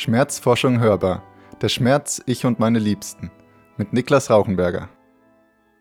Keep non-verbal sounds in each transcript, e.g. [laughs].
Schmerzforschung hörbar. Der Schmerz, ich und meine Liebsten. Mit Niklas Rauchenberger.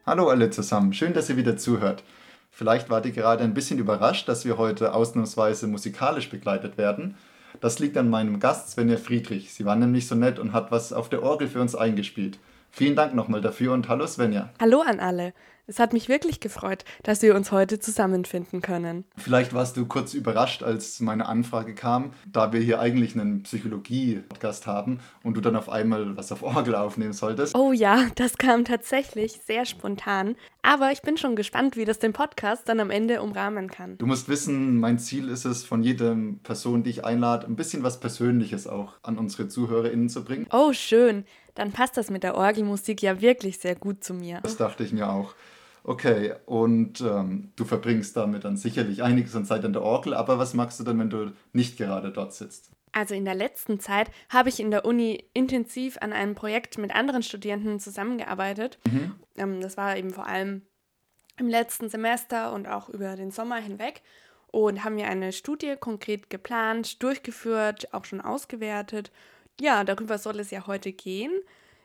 Hallo alle zusammen, schön, dass ihr wieder zuhört. Vielleicht wart ihr gerade ein bisschen überrascht, dass wir heute ausnahmsweise musikalisch begleitet werden. Das liegt an meinem Gast Svenja Friedrich. Sie war nämlich so nett und hat was auf der Orgel für uns eingespielt. Vielen Dank nochmal dafür und hallo Svenja. Hallo an alle. Es hat mich wirklich gefreut, dass wir uns heute zusammenfinden können. Vielleicht warst du kurz überrascht, als meine Anfrage kam, da wir hier eigentlich einen Psychologie-Podcast haben und du dann auf einmal was auf Orgel aufnehmen solltest. Oh ja, das kam tatsächlich sehr spontan. Aber ich bin schon gespannt, wie das den Podcast dann am Ende umrahmen kann. Du musst wissen, mein Ziel ist es, von jeder Person, die ich einlade, ein bisschen was Persönliches auch an unsere ZuhörerInnen zu bringen. Oh, schön. Dann passt das mit der Orgelmusik ja wirklich sehr gut zu mir. Das dachte ich mir auch. Okay, und ähm, du verbringst damit dann sicherlich einiges an Zeit an der Orgel, aber was magst du dann, wenn du nicht gerade dort sitzt? Also in der letzten Zeit habe ich in der Uni intensiv an einem Projekt mit anderen Studierenden zusammengearbeitet. Mhm. Ähm, das war eben vor allem im letzten Semester und auch über den Sommer hinweg und haben wir eine Studie konkret geplant, durchgeführt, auch schon ausgewertet. Ja, darüber soll es ja heute gehen.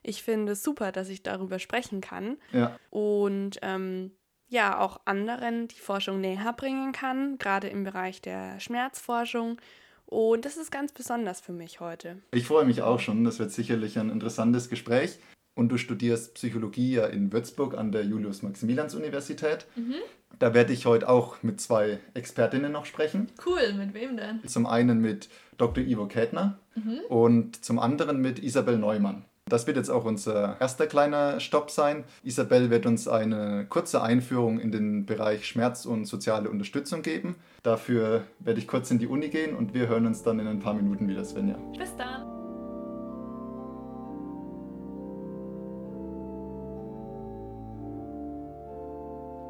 Ich finde es super, dass ich darüber sprechen kann. Ja. Und ähm, ja, auch anderen die Forschung näher bringen kann, gerade im Bereich der Schmerzforschung. Und das ist ganz besonders für mich heute. Ich freue mich auch schon. Das wird sicherlich ein interessantes Gespräch. Und du studierst Psychologie ja in Würzburg an der Julius-Maximilians-Universität. Mhm. Da werde ich heute auch mit zwei Expertinnen noch sprechen. Cool, mit wem denn? Zum einen mit Dr. Ivo Kätner mhm. und zum anderen mit Isabel Neumann. Das wird jetzt auch unser erster kleiner Stopp sein. Isabel wird uns eine kurze Einführung in den Bereich Schmerz und soziale Unterstützung geben. Dafür werde ich kurz in die Uni gehen und wir hören uns dann in ein paar Minuten wieder, Svenja. Bis dann.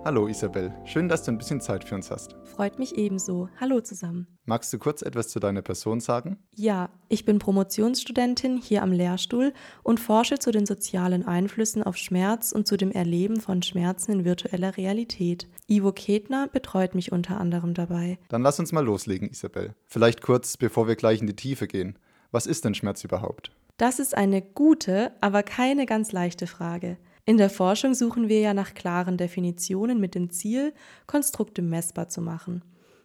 Hallo Isabel, schön, dass du ein bisschen Zeit für uns hast. Freut mich ebenso. Hallo zusammen. Magst du kurz etwas zu deiner Person sagen? Ja, ich bin Promotionsstudentin hier am Lehrstuhl und forsche zu den sozialen Einflüssen auf Schmerz und zu dem Erleben von Schmerzen in virtueller Realität. Ivo Ketner betreut mich unter anderem dabei. Dann lass uns mal loslegen, Isabel. Vielleicht kurz, bevor wir gleich in die Tiefe gehen. Was ist denn Schmerz überhaupt? Das ist eine gute, aber keine ganz leichte Frage. In der Forschung suchen wir ja nach klaren Definitionen mit dem Ziel, Konstrukte messbar zu machen.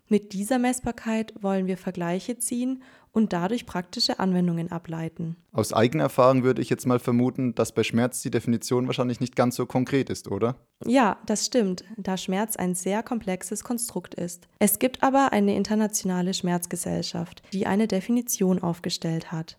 Mit dieser Messbarkeit wollen wir Vergleiche ziehen und dadurch praktische Anwendungen ableiten. Aus eigener Erfahrung würde ich jetzt mal vermuten, dass bei Schmerz die Definition wahrscheinlich nicht ganz so konkret ist, oder? Ja, das stimmt, da Schmerz ein sehr komplexes Konstrukt ist. Es gibt aber eine internationale Schmerzgesellschaft, die eine Definition aufgestellt hat.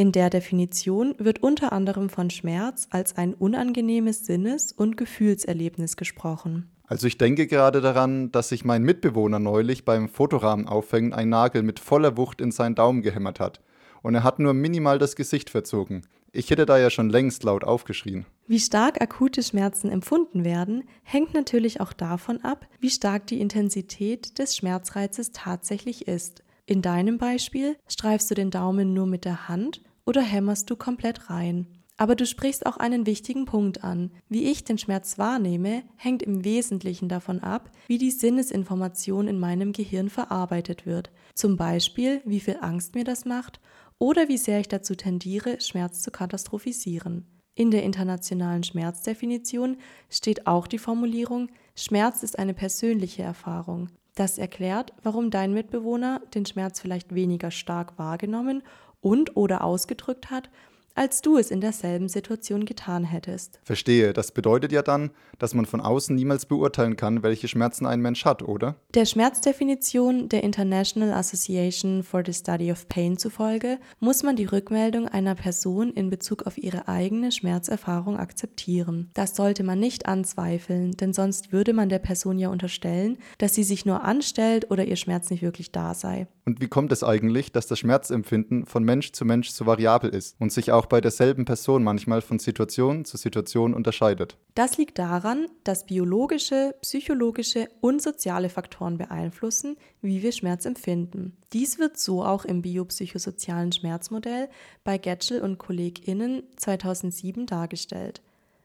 In der Definition wird unter anderem von Schmerz als ein unangenehmes Sinnes- und Gefühlserlebnis gesprochen. Also ich denke gerade daran, dass sich mein Mitbewohner neulich beim Fotorahmen aufhängen ein Nagel mit voller Wucht in seinen Daumen gehämmert hat. Und er hat nur minimal das Gesicht verzogen. Ich hätte da ja schon längst laut aufgeschrien. Wie stark akute Schmerzen empfunden werden, hängt natürlich auch davon ab, wie stark die Intensität des Schmerzreizes tatsächlich ist. In deinem Beispiel streifst du den Daumen nur mit der Hand oder hämmerst du komplett rein. Aber du sprichst auch einen wichtigen Punkt an. Wie ich den Schmerz wahrnehme, hängt im Wesentlichen davon ab, wie die Sinnesinformation in meinem Gehirn verarbeitet wird. Zum Beispiel, wie viel Angst mir das macht oder wie sehr ich dazu tendiere, Schmerz zu katastrophisieren. In der internationalen Schmerzdefinition steht auch die Formulierung, Schmerz ist eine persönliche Erfahrung. Das erklärt, warum dein Mitbewohner den Schmerz vielleicht weniger stark wahrgenommen und oder ausgedrückt hat als du es in derselben Situation getan hättest. Verstehe, das bedeutet ja dann, dass man von außen niemals beurteilen kann, welche Schmerzen ein Mensch hat, oder? Der Schmerzdefinition der International Association for the Study of Pain zufolge muss man die Rückmeldung einer Person in Bezug auf ihre eigene Schmerzerfahrung akzeptieren. Das sollte man nicht anzweifeln, denn sonst würde man der Person ja unterstellen, dass sie sich nur anstellt oder ihr Schmerz nicht wirklich da sei. Und wie kommt es eigentlich, dass das Schmerzempfinden von Mensch zu Mensch so variabel ist und sich auch bei derselben Person manchmal von Situation zu Situation unterscheidet? Das liegt daran, dass biologische, psychologische und soziale Faktoren beeinflussen, wie wir Schmerz empfinden. Dies wird so auch im biopsychosozialen Schmerzmodell bei Getschel und KollegInnen 2007 dargestellt.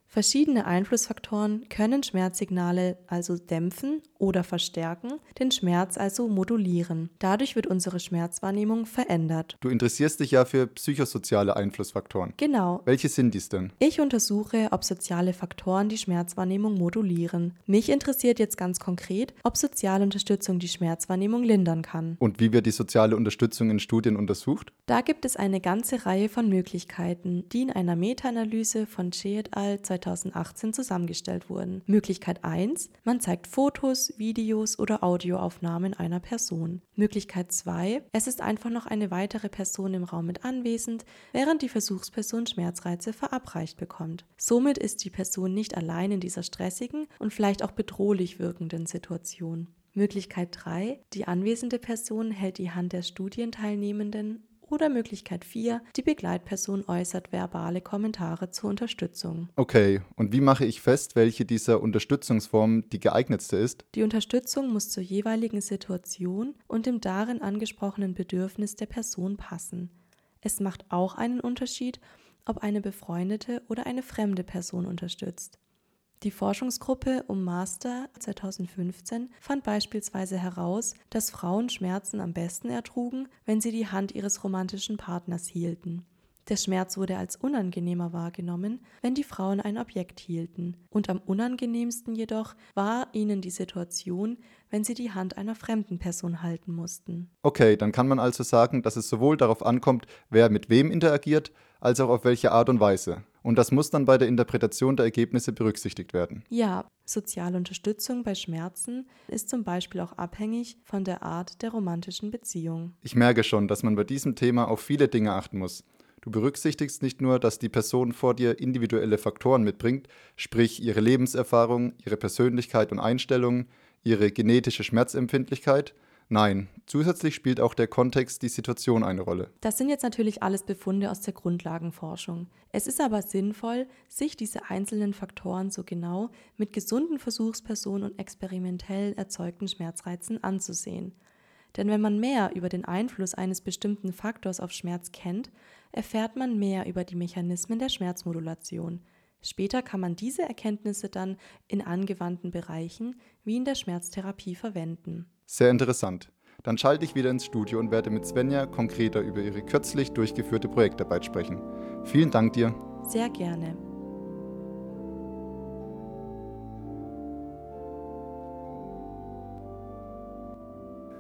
Verschiedene Einflussfaktoren können Schmerzsignale also dämpfen oder verstärken, den Schmerz also modulieren. Dadurch wird unsere Schmerzwahrnehmung verändert. Du interessierst dich ja für psychosoziale Einflussfaktoren. Genau. Welche sind dies denn? Ich untersuche, ob soziale Faktoren die Schmerzwahrnehmung modulieren. Mich interessiert jetzt ganz konkret, ob soziale Unterstützung die Schmerzwahrnehmung lindern kann. Und wie wird die soziale Unterstützung in Studien untersucht? Da gibt es eine ganze Reihe von Möglichkeiten, die in einer Meta-Analyse von Che et al. 2018 zusammengestellt wurden. Möglichkeit 1, man zeigt Fotos, Videos oder Audioaufnahmen einer Person. Möglichkeit 2, es ist einfach noch eine weitere Person im Raum mit anwesend, während die Versuchsperson Schmerzreize verabreicht bekommt. Somit ist die Person nicht allein in dieser stressigen und vielleicht auch bedrohlich wirkenden Situation. Möglichkeit 3. Die anwesende Person hält die Hand der Studienteilnehmenden oder Möglichkeit 4, die Begleitperson äußert verbale Kommentare zur Unterstützung. Okay, und wie mache ich fest, welche dieser Unterstützungsformen die geeignetste ist? Die Unterstützung muss zur jeweiligen Situation und dem darin angesprochenen Bedürfnis der Person passen. Es macht auch einen Unterschied, ob eine befreundete oder eine fremde Person unterstützt. Die Forschungsgruppe um Master 2015 fand beispielsweise heraus, dass Frauen Schmerzen am besten ertrugen, wenn sie die Hand ihres romantischen Partners hielten. Der Schmerz wurde als unangenehmer wahrgenommen, wenn die Frauen ein Objekt hielten, und am unangenehmsten jedoch war ihnen die Situation, wenn sie die Hand einer fremden Person halten mussten. Okay, dann kann man also sagen, dass es sowohl darauf ankommt, wer mit wem interagiert, als auch auf welche Art und Weise. Und das muss dann bei der Interpretation der Ergebnisse berücksichtigt werden. Ja, soziale Unterstützung bei Schmerzen ist zum Beispiel auch abhängig von der Art der romantischen Beziehung. Ich merke schon, dass man bei diesem Thema auf viele Dinge achten muss. Du berücksichtigst nicht nur, dass die Person vor dir individuelle Faktoren mitbringt, sprich ihre Lebenserfahrung, ihre Persönlichkeit und Einstellungen, ihre genetische Schmerzempfindlichkeit, Nein, zusätzlich spielt auch der Kontext die Situation eine Rolle. Das sind jetzt natürlich alles Befunde aus der Grundlagenforschung. Es ist aber sinnvoll, sich diese einzelnen Faktoren so genau mit gesunden Versuchspersonen und experimentell erzeugten Schmerzreizen anzusehen. Denn wenn man mehr über den Einfluss eines bestimmten Faktors auf Schmerz kennt, erfährt man mehr über die Mechanismen der Schmerzmodulation. Später kann man diese Erkenntnisse dann in angewandten Bereichen wie in der Schmerztherapie verwenden. Sehr interessant. Dann schalte ich wieder ins Studio und werde mit Svenja konkreter über ihre kürzlich durchgeführte Projektarbeit sprechen. Vielen Dank dir. Sehr gerne.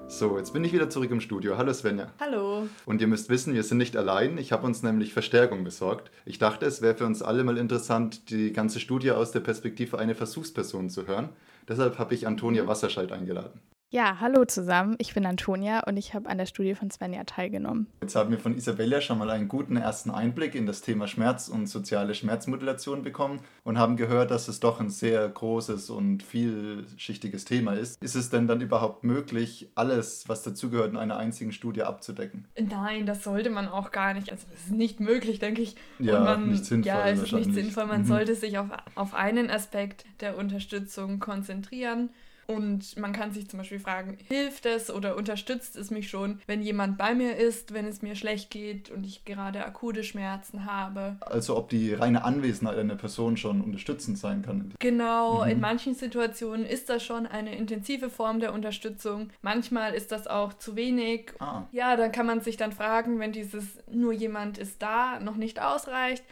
So, jetzt bin ich wieder zurück im Studio. Hallo Svenja. Hallo. Und ihr müsst wissen, wir sind nicht allein. Ich habe uns nämlich Verstärkung besorgt. Ich dachte, es wäre für uns alle mal interessant, die ganze Studie aus der Perspektive einer Versuchsperson zu hören. Deshalb habe ich Antonia Wasserscheid eingeladen. Ja, hallo zusammen. Ich bin Antonia und ich habe an der Studie von Svenja teilgenommen. Jetzt haben wir von Isabella schon mal einen guten ersten Einblick in das Thema Schmerz und soziale Schmerzmodulation bekommen und haben gehört, dass es doch ein sehr großes und vielschichtiges Thema ist. Ist es denn dann überhaupt möglich, alles, was dazugehört, in einer einzigen Studie abzudecken? Nein, das sollte man auch gar nicht. Also das ist nicht möglich, denke ich. Ja, man, nicht sinnvoll. Ja, es ist nicht sinnvoll. Man Mhm. sollte sich auf, auf einen Aspekt der Unterstützung konzentrieren. Und man kann sich zum Beispiel fragen, hilft es oder unterstützt es mich schon, wenn jemand bei mir ist, wenn es mir schlecht geht und ich gerade akute Schmerzen habe. Also ob die reine Anwesenheit einer Person schon unterstützend sein kann. Genau, Mhm. in manchen Situationen ist das schon eine intensive Form der Unterstützung. Manchmal ist das auch zu wenig. Ah, Ja, dann kann man sich dann fragen, wenn dieses nur jemand ist da noch nicht ausreicht,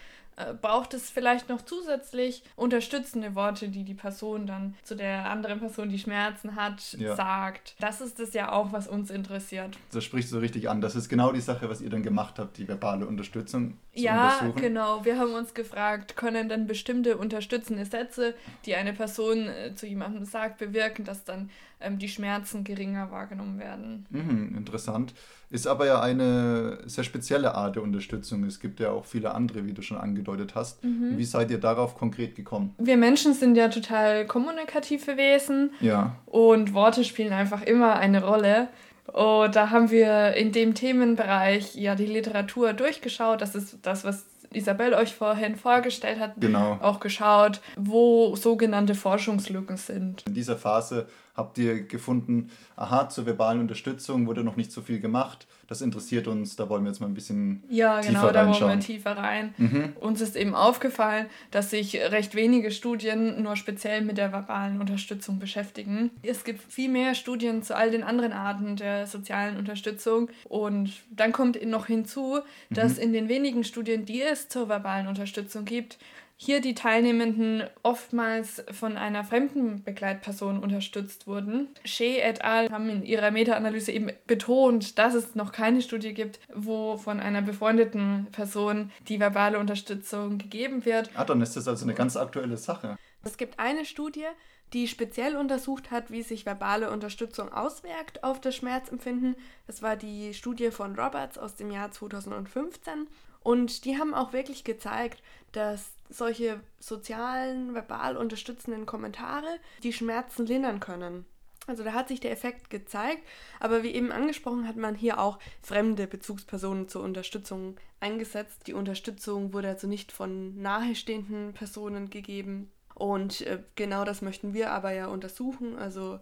braucht es vielleicht noch zusätzlich unterstützende Worte, die die Person dann zu der anderen Person, die Schmerzen hat, Ja. sagt. Das ist es ja auch, was uns interessiert. das spricht so richtig an. Das ist genau die Sache, was ihr dann gemacht habt, die verbale Unterstützung zu Ja, untersuchen. genau. Wir haben uns gefragt, können dann bestimmte unterstützende Sätze, die eine Person äh, zu jemandem sagt, bewirken, dass dann ähm, die Schmerzen geringer wahrgenommen werden. Mhm, interessant. Ist aber ja eine sehr spezielle Art der Unterstützung. Es gibt ja auch viele andere, wie du schon angedeutet hast. Mhm. Wie seid ihr darauf konkret gekommen? Wir Menschen sind ja total kommunikative Wesen. Ja, Und Worte spielen einfach immer eine Rolle. Und da haben wir in dem Themenbereich ja die Literatur durchgeschaut. Das ist das, was Isabel euch vorhin vorgestellt hat, genau. auch geschaut, wo sogenannte Forschungslücken sind. In dieser Phase habt ihr gefunden, aha, zur verbalen Unterstützung wurde noch nicht so viel gemacht. Das interessiert uns, da wollen wir jetzt mal ein bisschen ja, tiefer genau, da wollen wir tiefer rein. Mhm. Uns ist eben aufgefallen, dass sich recht wenige Studien nur speziell mit der verbalen Unterstützung beschäftigen. Es gibt viel mehr Studien zu all den anderen Arten der sozialen Unterstützung. Und dann kommt noch hinzu, dass mhm. in den wenigen Studien, die es zur verbalen Unterstützung gibt, hier die Teilnehmenden oftmals von einer fremden Begleitperson unterstützt wurden. Shea et al. haben in ihrer Meta-Analyse eben betont, dass es noch keine Studie gibt, wo von einer befreundeten Person die verbale Unterstützung gegeben wird. Ah, dann ist das also eine ganz aktuelle Sache. Es gibt eine Studie, die speziell untersucht hat, wie sich verbale Unterstützung auswirkt auf das Schmerzempfinden. Das war die Studie von Roberts aus dem Jahr 2015. Und die haben auch wirklich gezeigt, dass solche sozialen, verbal unterstützenden Kommentare die Schmerzen lindern können. Also da hat sich der Effekt gezeigt, aber wie eben angesprochen hat man hier auch fremde Bezugspersonen zur Unterstützung eingesetzt. Die Unterstützung wurde also nicht von nahestehenden Personen gegeben. Und äh, genau das möchten wir aber ja untersuchen. Also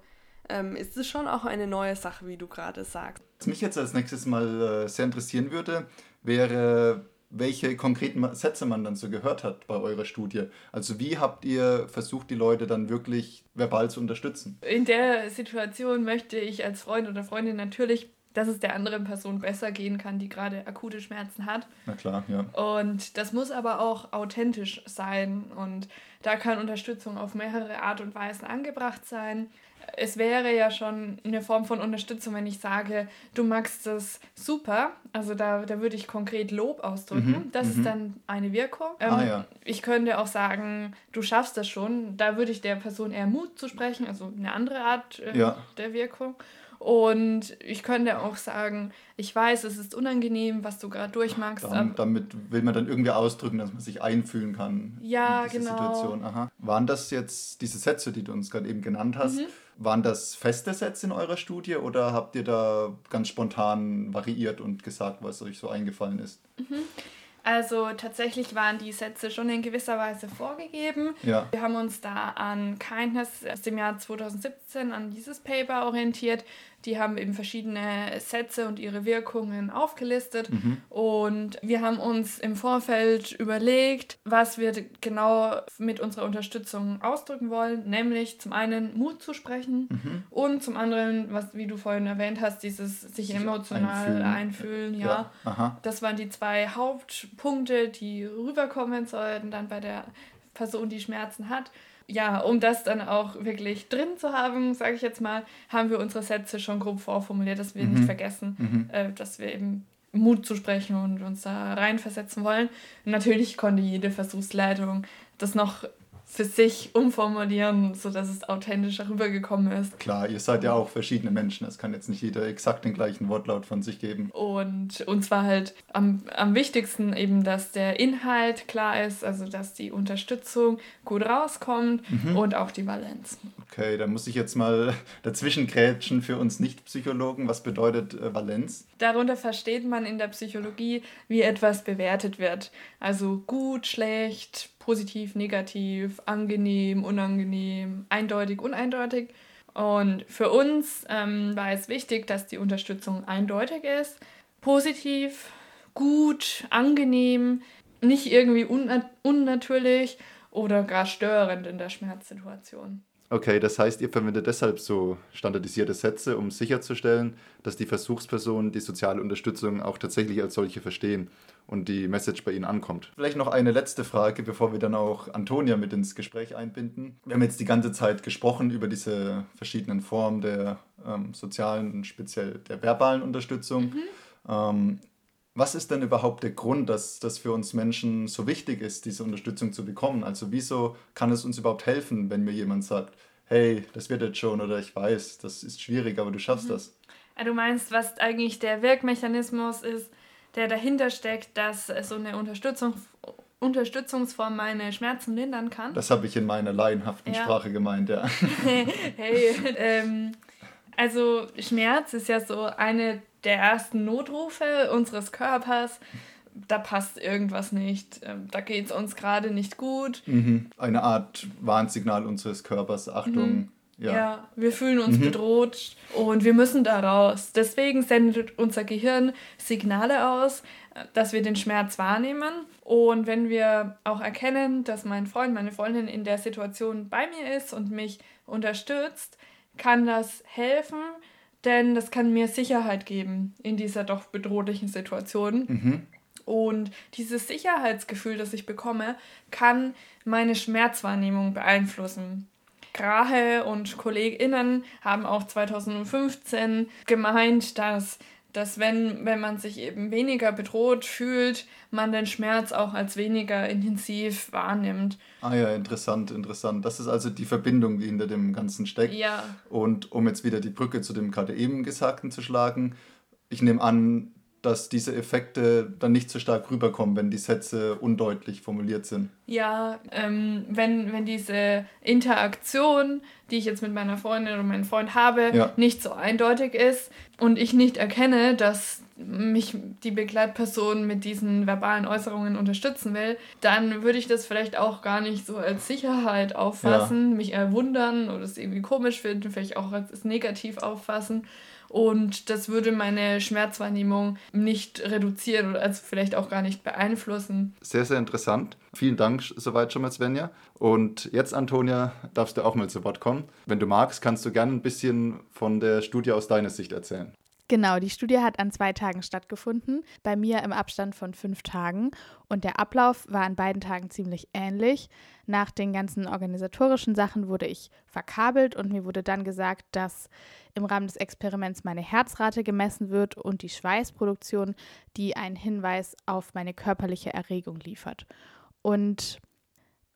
ähm, ist es schon auch eine neue Sache, wie du gerade sagst. Was mich jetzt als nächstes mal äh, sehr interessieren würde, wäre, welche konkreten Sätze man dann so gehört hat bei eurer Studie. Also wie habt ihr versucht, die Leute dann wirklich verbal zu unterstützen? In der Situation möchte ich als Freund oder Freundin natürlich dass es der anderen Person besser gehen kann, die gerade akute Schmerzen hat. Na klar, ja. Und das muss aber auch authentisch sein und da kann Unterstützung auf mehrere Art und Weisen angebracht sein es wäre ja schon eine Form von Unterstützung, wenn ich sage, du magst das super. Also da, da würde ich konkret Lob ausdrücken. Mhm, das ist mhm. dann eine Wirkung. Ähm, ah, ja. Ich könnte auch sagen, du schaffst das schon. Da würde ich der Person eher Mut zu sprechen, also eine andere Art äh, ja. der Wirkung. Und ich könnte auch sagen, ich weiß, es ist unangenehm, was du gerade durchmachst. Dann, damit will man dann irgendwie ausdrücken, dass man sich einfühlen kann. Ja, in diese genau. Situation. Aha. Waren das jetzt diese Sätze, die du uns gerade eben genannt hast? Mhm. Waren das feste Sätze in eurer Studie oder habt ihr da ganz spontan variiert und gesagt, was euch so eingefallen ist? Mhm. Also tatsächlich waren die Sätze schon in gewisser Weise vorgegeben. Ja. Wir haben uns da an Kindness aus dem Jahr 2017 an dieses Paper orientiert. Die haben eben verschiedene Sätze und ihre Wirkungen aufgelistet. Mhm. Und wir haben uns im Vorfeld überlegt, was wir genau mit unserer Unterstützung ausdrücken wollen. Nämlich zum einen Mut zu sprechen mhm. und zum anderen, was, wie du vorhin erwähnt hast, dieses sich emotional einfühlen. einfühlen ja. ja. Das waren die zwei Hauptpunkte, die rüberkommen sollten dann bei der Person, die Schmerzen hat ja, um das dann auch wirklich drin zu haben, sage ich jetzt mal, haben wir unsere Sätze schon grob vorformuliert, dass wir mhm. nicht vergessen, mhm. äh, dass wir eben Mut zu sprechen und uns da reinversetzen wollen. Und natürlich konnte jede Versuchsleitung das noch für sich umformulieren, sodass es authentischer rübergekommen ist. Klar, ihr seid ja auch verschiedene Menschen. Es kann jetzt nicht jeder exakt den gleichen Wortlaut von sich geben. Und uns war halt am, am wichtigsten eben, dass der Inhalt klar ist, also dass die Unterstützung gut rauskommt mhm. und auch die Valenz. Okay, da muss ich jetzt mal [laughs] dazwischen grätschen für uns Nicht-Psychologen. Was bedeutet äh, Valenz? Darunter versteht man in der Psychologie, wie etwas bewertet wird. Also gut, schlecht, positiv, negativ, angenehm, unangenehm, eindeutig, uneindeutig. Und für uns ähm, war es wichtig, dass die Unterstützung eindeutig ist. Positiv, gut, angenehm, nicht irgendwie unnat unnatürlich oder gar störend in der Schmerzsituation. Okay, das heißt, ihr verwendet deshalb so standardisierte Sätze, um sicherzustellen, dass die Versuchspersonen die soziale Unterstützung auch tatsächlich als solche verstehen und die Message bei ihnen ankommt. Vielleicht noch eine letzte Frage, bevor wir dann auch Antonia mit ins Gespräch einbinden. Wir haben jetzt die ganze Zeit gesprochen über diese verschiedenen Formen der ähm, sozialen und speziell der verbalen Unterstützung. Mhm. Ähm, was ist denn überhaupt der Grund, dass das für uns Menschen so wichtig ist, diese Unterstützung zu bekommen? Also wieso kann es uns überhaupt helfen, wenn mir jemand sagt, hey, das wird jetzt schon oder ich weiß, das ist schwierig, aber du schaffst mhm. das? Du meinst, was eigentlich der Wirkmechanismus ist, der dahinter steckt, dass so eine Unterstützung, Unterstützungsform meine Schmerzen lindern kann? Das habe ich in meiner laienhaften ja. Sprache gemeint, ja. [laughs] hey, ähm, also Schmerz ist ja so eine der ersten Notrufe unseres Körpers, da passt irgendwas nicht, ähm, da geht es uns gerade nicht gut. Mhm. Eine Art Warnsignal unseres Körpers, Achtung. Mhm. Ja. ja. wir fühlen uns mhm. bedroht und wir müssen da raus. Deswegen sendet unser Gehirn Signale aus, dass wir den Schmerz wahrnehmen. Und wenn wir auch erkennen, dass mein Freund, meine Freundin in der Situation bei mir ist und mich unterstützt, kann das helfen, denn das kann mir Sicherheit geben in dieser doch bedrohlichen Situation. Mhm. Und dieses Sicherheitsgefühl, das ich bekomme, kann meine Schmerzwahrnehmung beeinflussen. Grahe und KollegInnen haben auch 2015 gemeint, dass dass wenn, wenn man sich eben weniger bedroht fühlt, man den Schmerz auch als weniger intensiv wahrnimmt. Ah ja, interessant, interessant. Das ist also die Verbindung, die hinter dem Ganzen steckt. Ja. Und um jetzt wieder die Brücke zu dem gerade eben Gesagten zu schlagen, ich nehme an, dass diese Effekte dann nicht so stark rüberkommen, wenn die Sätze undeutlich formuliert sind. Ja, ähm, wenn, wenn diese Interaktion, die ich jetzt mit meiner Freundin oder meinem Freund habe, ja. nicht so eindeutig ist und ich nicht erkenne, dass mich die Begleitperson mit diesen verbalen Äußerungen unterstützen will, dann würde ich das vielleicht auch gar nicht so als Sicherheit auffassen, ja. mich eher wundern oder es irgendwie komisch finden, vielleicht auch als negativ auffassen und das würde meine Schmerzwahrnehmung nicht reduzieren oder also vielleicht auch gar nicht beeinflussen. Sehr, sehr interessant. Vielen Dank soweit schon mal, Svenja. Und jetzt, Antonia, darfst du auch mal zu Wort kommen. Wenn du magst, kannst du gerne ein bisschen von der Studie aus deiner Sicht erzählen. Genau, die Studie hat an zwei Tagen stattgefunden, bei mir im Abstand von fünf Tagen. Und der Ablauf war an beiden Tagen ziemlich ähnlich. Nach den ganzen organisatorischen Sachen wurde ich verkabelt und mir wurde dann gesagt, dass im Rahmen des Experiments meine Herzrate gemessen wird und die Schweißproduktion, die einen Hinweis auf meine körperliche Erregung liefert. Und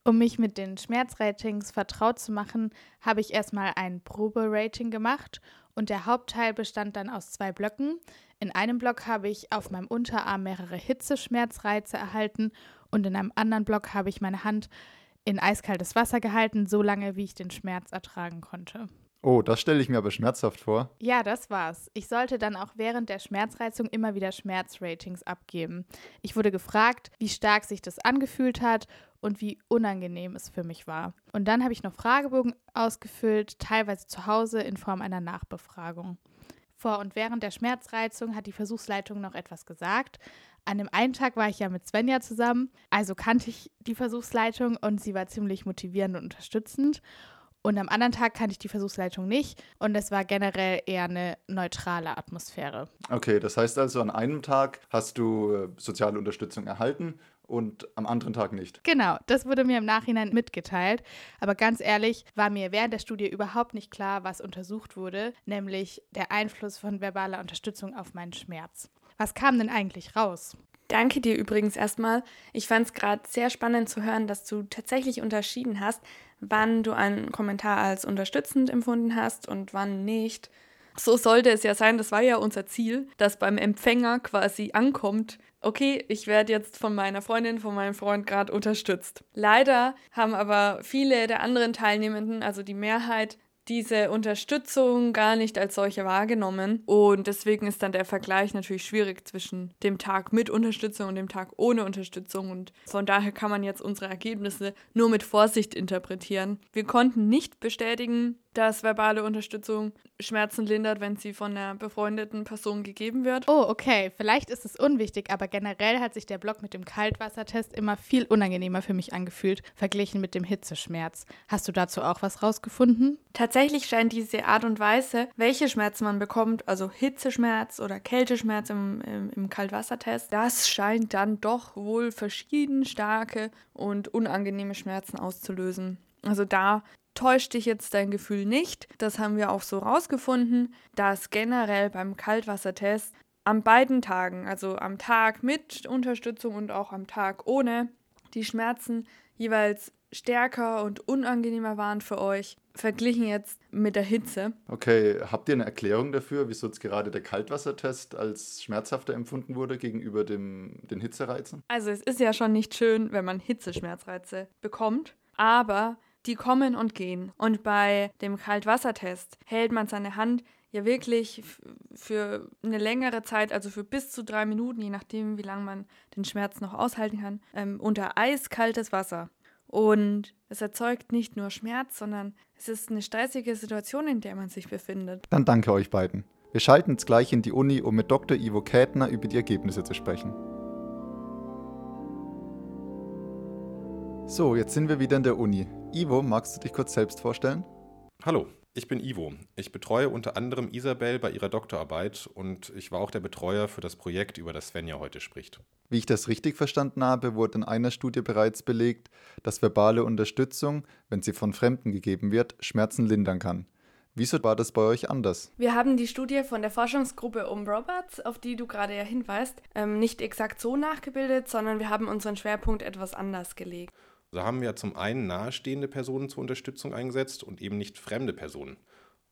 um mich mit den Schmerzratings vertraut zu machen, habe ich erstmal ein Proberating gemacht und der Hauptteil bestand dann aus zwei Blöcken. In einem Block habe ich auf meinem Unterarm mehrere Hitzeschmerzreize erhalten und in einem anderen Block habe ich meine Hand in eiskaltes Wasser gehalten, so lange wie ich den Schmerz ertragen konnte. Oh, das stelle ich mir aber schmerzhaft vor. Ja, das war's. Ich sollte dann auch während der Schmerzreizung immer wieder Schmerzratings abgeben. Ich wurde gefragt, wie stark sich das angefühlt hat und wie unangenehm es für mich war. Und dann habe ich noch Fragebogen ausgefüllt, teilweise zu Hause in Form einer Nachbefragung. Vor und während der Schmerzreizung hat die Versuchsleitung noch etwas gesagt. An dem einen Tag war ich ja mit Svenja zusammen, also kannte ich die Versuchsleitung und sie war ziemlich motivierend und unterstützend. Und am anderen Tag kannte ich die Versuchsleitung nicht und es war generell eher eine neutrale Atmosphäre. Okay, das heißt also, an einem Tag hast du äh, soziale Unterstützung erhalten und am anderen Tag nicht. Genau, das wurde mir im Nachhinein mitgeteilt. Aber ganz ehrlich, war mir während der Studie überhaupt nicht klar, was untersucht wurde, nämlich der Einfluss von verbaler Unterstützung auf meinen Schmerz. Was kam denn eigentlich raus? Danke dir übrigens erstmal. Ich fand es gerade sehr spannend zu hören, dass du tatsächlich unterschieden hast, wann du einen Kommentar als unterstützend empfunden hast und wann nicht. So sollte es ja sein, das war ja unser Ziel, dass beim Empfänger quasi ankommt, okay, ich werde jetzt von meiner Freundin, von meinem Freund gerade unterstützt. Leider haben aber viele der anderen Teilnehmenden, also die Mehrheit, diese Unterstützung gar nicht als solche wahrgenommen. Und deswegen ist dann der Vergleich natürlich schwierig zwischen dem Tag mit Unterstützung und dem Tag ohne Unterstützung. Und von daher kann man jetzt unsere Ergebnisse nur mit Vorsicht interpretieren. Wir konnten nicht bestätigen, dass verbale Unterstützung Schmerzen lindert, wenn sie von einer befreundeten Person gegeben wird. Oh, okay. Vielleicht ist es unwichtig, aber generell hat sich der Block mit dem Kaltwassertest immer viel unangenehmer für mich angefühlt, verglichen mit dem Hitzeschmerz. Hast du dazu auch was rausgefunden? Tatsächlich scheint diese Art und Weise, welche Schmerzen man bekommt, also Hitzeschmerz oder Kälteschmerz im, im, im Kaltwassertest, das scheint dann doch wohl verschieden starke und unangenehme Schmerzen auszulösen. Also da täuscht dich jetzt dein Gefühl nicht. Das haben wir auch so rausgefunden, dass generell beim Kaltwassertest an beiden Tagen, also am Tag mit Unterstützung und auch am Tag ohne, die Schmerzen jeweils stärker und unangenehmer waren für euch, verglichen jetzt mit der Hitze. Okay, habt ihr eine Erklärung dafür, wieso jetzt gerade der Kaltwassertest als schmerzhafter empfunden wurde gegenüber dem, den Hitzereizen? Also es ist ja schon nicht schön, wenn man Hitzeschmerzreize bekommt, aber die kommen und gehen. Und bei dem Kaltwassertest hält man seine Hand ja wirklich für eine längere Zeit, also für bis zu drei Minuten, je nachdem, wie lange man den Schmerz noch aushalten kann, ähm, unter eiskaltes Wasser. Und es erzeugt nicht nur Schmerz, sondern es ist eine stressige Situation, in der man sich befindet. Dann danke euch beiden. Wir schalten jetzt gleich in die Uni, um mit Dr. Ivo Kätner über die Ergebnisse zu sprechen. So, jetzt sind wir wieder in der Uni. Ivo, magst du dich kurz selbst vorstellen? Hallo, ich bin Ivo. Ich betreue unter anderem Isabel bei ihrer Doktorarbeit und ich war auch der Betreuer für das Projekt, über das Svenja heute spricht. Wie ich das richtig verstanden habe, wurde in einer Studie bereits belegt, dass verbale Unterstützung, wenn sie von Fremden gegeben wird, Schmerzen lindern kann. Wieso war das bei euch anders? Wir haben die Studie von der Forschungsgruppe um Roberts, auf die du gerade ja hinweist, ähm, nicht exakt so nachgebildet, sondern wir haben unseren Schwerpunkt etwas anders gelegt. So haben wir zum einen nahestehende Personen zur Unterstützung eingesetzt und eben nicht fremde Personen.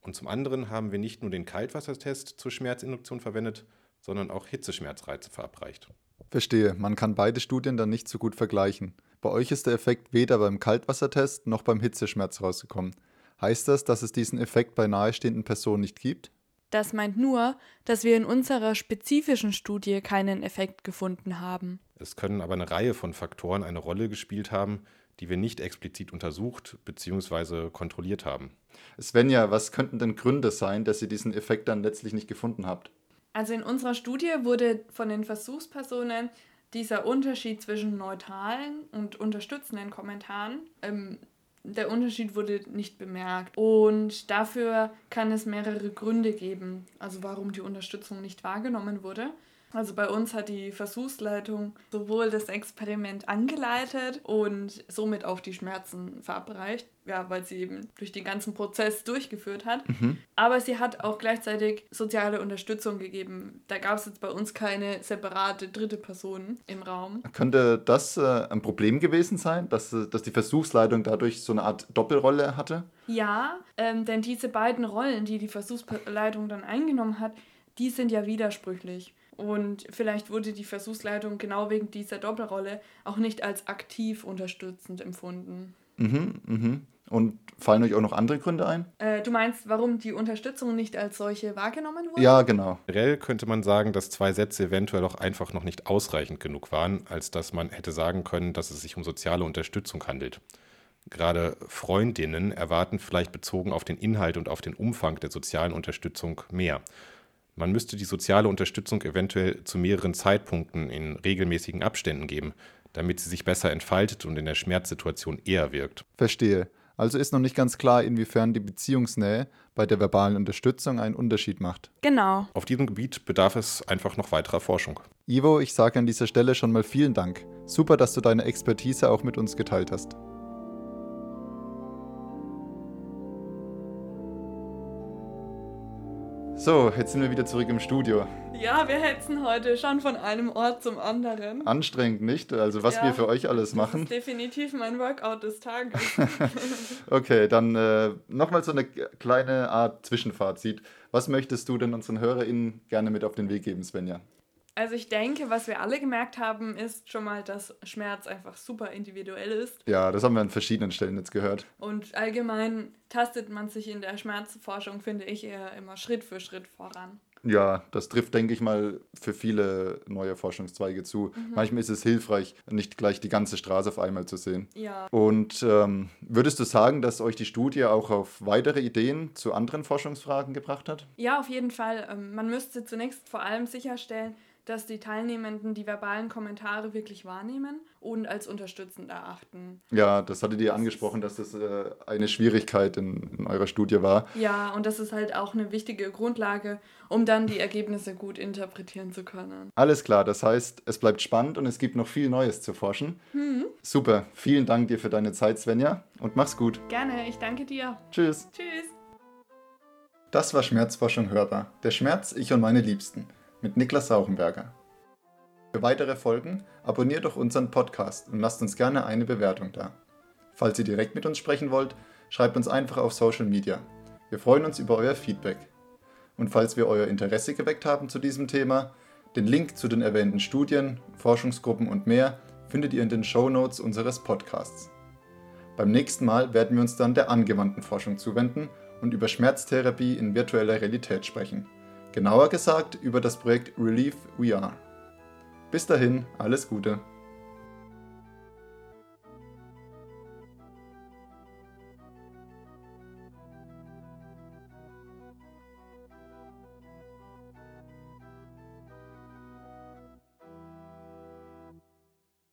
Und zum anderen haben wir nicht nur den Kaltwassertest zur Schmerzinduktion verwendet, sondern auch Hitzeschmerzreize verabreicht. Verstehe, man kann beide Studien dann nicht so gut vergleichen. Bei euch ist der Effekt weder beim Kaltwassertest noch beim Hitzeschmerz rausgekommen. Heißt das, dass es diesen Effekt bei nahestehenden Personen nicht gibt? Das meint nur, dass wir in unserer spezifischen Studie keinen Effekt gefunden haben. Es können aber eine Reihe von Faktoren eine Rolle gespielt haben, die wir nicht explizit untersucht bzw. kontrolliert haben. Svenja, was könnten denn Gründe sein, dass ihr diesen Effekt dann letztlich nicht gefunden habt? Also in unserer Studie wurde von den Versuchspersonen dieser Unterschied zwischen neutralen und unterstützenden Kommentaren, ähm, der Unterschied wurde nicht bemerkt. Und dafür kann es mehrere Gründe geben, also warum die Unterstützung nicht wahrgenommen wurde. Also bei uns hat die Versuchsleitung sowohl das Experiment angeleitet und somit auch die Schmerzen verabreicht, ja, weil sie eben durch den ganzen Prozess durchgeführt hat. Mhm. Aber sie hat auch gleichzeitig soziale Unterstützung gegeben. Da gab es jetzt bei uns keine separate dritte Person im Raum. Könnte das äh, ein Problem gewesen sein, dass, äh, dass die Versuchsleitung dadurch so eine Art Doppelrolle hatte? Ja, ähm, denn diese beiden Rollen, die die Versuchsleitung dann eingenommen hat, die sind ja widersprüchlich. Und vielleicht wurde die Versuchsleitung genau wegen dieser Doppelrolle auch nicht als aktiv unterstützend empfunden. Mhm, mhm. Und fallen euch auch noch andere Gründe ein? Äh, du meinst, warum die Unterstützung nicht als solche wahrgenommen wurde? Ja, genau. Generell könnte man sagen, dass zwei Sätze eventuell auch einfach noch nicht ausreichend genug waren, als dass man hätte sagen können, dass es sich um soziale Unterstützung handelt. Gerade Freundinnen erwarten vielleicht bezogen auf den Inhalt und auf den Umfang der sozialen Unterstützung mehr. Man müsste die soziale Unterstützung eventuell zu mehreren Zeitpunkten in regelmäßigen Abständen geben, damit sie sich besser entfaltet und in der Schmerzsituation eher wirkt. Verstehe. Also ist noch nicht ganz klar, inwiefern die Beziehungsnähe bei der verbalen Unterstützung einen Unterschied macht. Genau. Auf diesem Gebiet bedarf es einfach noch weiterer Forschung. Ivo, ich sage an dieser Stelle schon mal vielen Dank. Super, dass du deine Expertise auch mit uns geteilt hast. So, jetzt sind wir wieder zurück im Studio. Ja, wir hetzen heute schon von einem Ort zum anderen. Anstrengend, nicht? Also was ja, wir für euch alles machen. Das ist [laughs] definitiv mein Workout des Tages. [laughs] okay, dann äh, nochmal so eine kleine Art Zwischenfazit. Was möchtest du denn unseren HörerInnen gerne mit auf den Weg geben, Svenja? Also ich denke, was wir alle gemerkt haben, ist schon mal, dass Schmerz einfach super individuell ist. Ja, das haben wir an verschiedenen Stellen jetzt gehört. Und allgemein tastet man sich in der Schmerzforschung, finde ich, eher immer Schritt für Schritt voran. Ja, das trifft, denke ich mal, für viele neue Forschungszweige zu. Mhm. Manchmal ist es hilfreich, nicht gleich die ganze Straße auf einmal zu sehen. Ja. Und ähm, würdest du sagen, dass euch die Studie auch auf weitere Ideen zu anderen Forschungsfragen gebracht hat? Ja, auf jeden Fall. Ähm, man müsste zunächst vor allem sicherstellen, dass die Teilnehmenden die verbalen Kommentare wirklich wahrnehmen und als unterstützend erachten. Ja, das hattet ihr angesprochen, dass das äh, eine Schwierigkeit in, in eurer Studie war. Ja, und das ist halt auch eine wichtige Grundlage, um dann die Ergebnisse gut interpretieren zu können. Alles klar, das heißt, es bleibt spannend und es gibt noch viel Neues zu forschen. Mhm. Super, vielen Dank dir für deine Zeit, Svenja, und mach's gut. Gerne, ich danke dir. Tschüss. Tschüss. Das war Schmerzforschung hörbar. Der Schmerz, ich und meine Liebsten mit Niklas Sauchenberger. Für weitere Folgen abonniert doch unseren Podcast und lasst uns gerne eine Bewertung da. Falls ihr direkt mit uns sprechen wollt, schreibt uns einfach auf Social Media. Wir freuen uns über euer Feedback. Und falls wir euer Interesse geweckt haben zu diesem Thema, den Link zu den erwähnten Studien, Forschungsgruppen und mehr findet ihr in den Show Notes unseres Podcasts. Beim nächsten Mal werden wir uns dann der angewandten Forschung zuwenden und über Schmerztherapie in virtueller Realität sprechen. Genauer gesagt über das Projekt Relief We Are. Bis dahin, alles Gute.